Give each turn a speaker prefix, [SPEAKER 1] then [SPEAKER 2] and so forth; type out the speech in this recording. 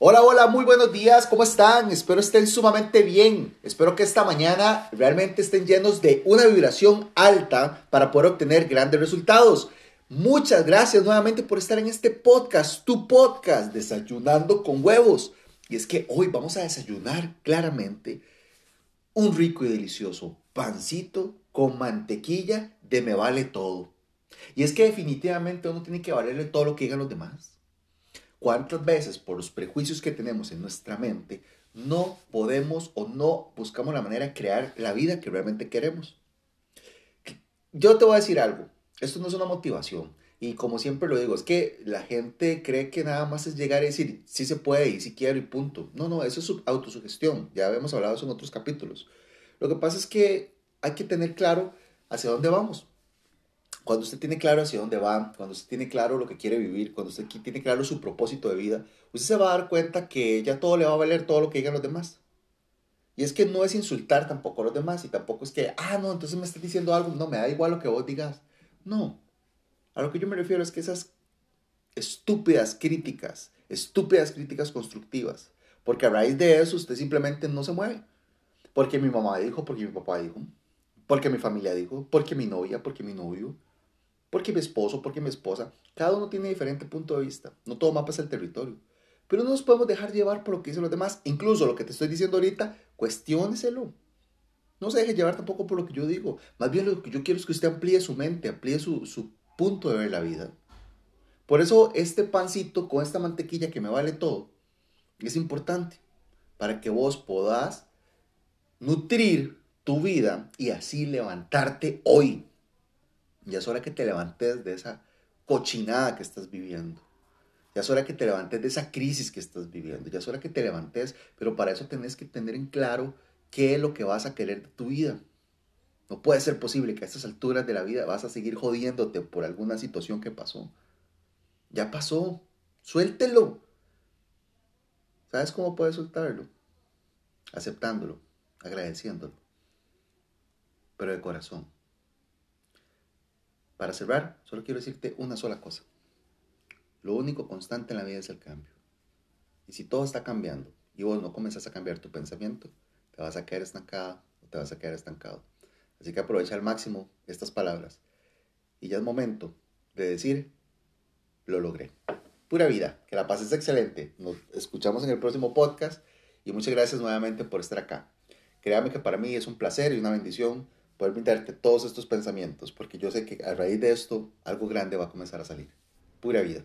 [SPEAKER 1] Hola, hola, muy buenos días, ¿cómo están? Espero estén sumamente bien. Espero que esta mañana realmente estén llenos de una vibración alta para poder obtener grandes resultados. Muchas gracias nuevamente por estar en este podcast, tu podcast, Desayunando con Huevos. Y es que hoy vamos a desayunar claramente un rico y delicioso pancito con mantequilla de me vale todo. Y es que definitivamente uno tiene que valerle todo lo que digan los demás. ¿Cuántas veces por los prejuicios que tenemos en nuestra mente no podemos o no buscamos la manera de crear la vida que realmente queremos? Yo te voy a decir algo, esto no es una motivación y como siempre lo digo, es que la gente cree que nada más es llegar y decir sí se puede y si quiero y punto. No, no, eso es autosugestión, ya habíamos hablado eso en otros capítulos. Lo que pasa es que hay que tener claro hacia dónde vamos. Cuando usted tiene claro hacia dónde va, cuando usted tiene claro lo que quiere vivir, cuando usted tiene claro su propósito de vida, usted se va a dar cuenta que ya todo le va a valer todo lo que digan los demás. Y es que no es insultar tampoco a los demás y tampoco es que, ah, no, entonces me estás diciendo algo, no, me da igual lo que vos digas. No. A lo que yo me refiero es que esas estúpidas críticas, estúpidas críticas constructivas, porque a raíz de eso usted simplemente no se mueve. Porque mi mamá dijo, porque mi papá dijo, porque mi familia dijo, porque mi novia, porque mi novio, porque mi esposo, porque mi esposa. Cada uno tiene diferente punto de vista. No todo mapa es el territorio. Pero no nos podemos dejar llevar por lo que dicen los demás. Incluso lo que te estoy diciendo ahorita, cuestióneselo. No se deje llevar tampoco por lo que yo digo. Más bien lo que yo quiero es que usted amplíe su mente, amplíe su, su punto de ver la vida. Por eso este pancito con esta mantequilla que me vale todo es importante para que vos podás nutrir tu vida y así levantarte hoy. Ya es hora que te levantes de esa cochinada que estás viviendo. Ya es hora que te levantes de esa crisis que estás viviendo. Ya es hora que te levantes, pero para eso tenés que tener en claro qué es lo que vas a querer de tu vida. No puede ser posible que a estas alturas de la vida vas a seguir jodiéndote por alguna situación que pasó. Ya pasó. Suéltelo. ¿Sabes cómo puedes soltarlo? Aceptándolo, agradeciéndolo. Pero de corazón. Para cerrar, solo quiero decirte una sola cosa. Lo único constante en la vida es el cambio. Y si todo está cambiando y vos no comenzás a cambiar tu pensamiento, te vas a quedar estancada o te vas a quedar estancado. Así que aprovecha al máximo estas palabras. Y ya es momento de decir, lo logré. Pura vida, que la pases excelente. Nos escuchamos en el próximo podcast y muchas gracias nuevamente por estar acá. Créame que para mí es un placer y una bendición poder brindarte todos estos pensamientos, porque yo sé que a raíz de esto algo grande va a comenzar a salir. Pura vida.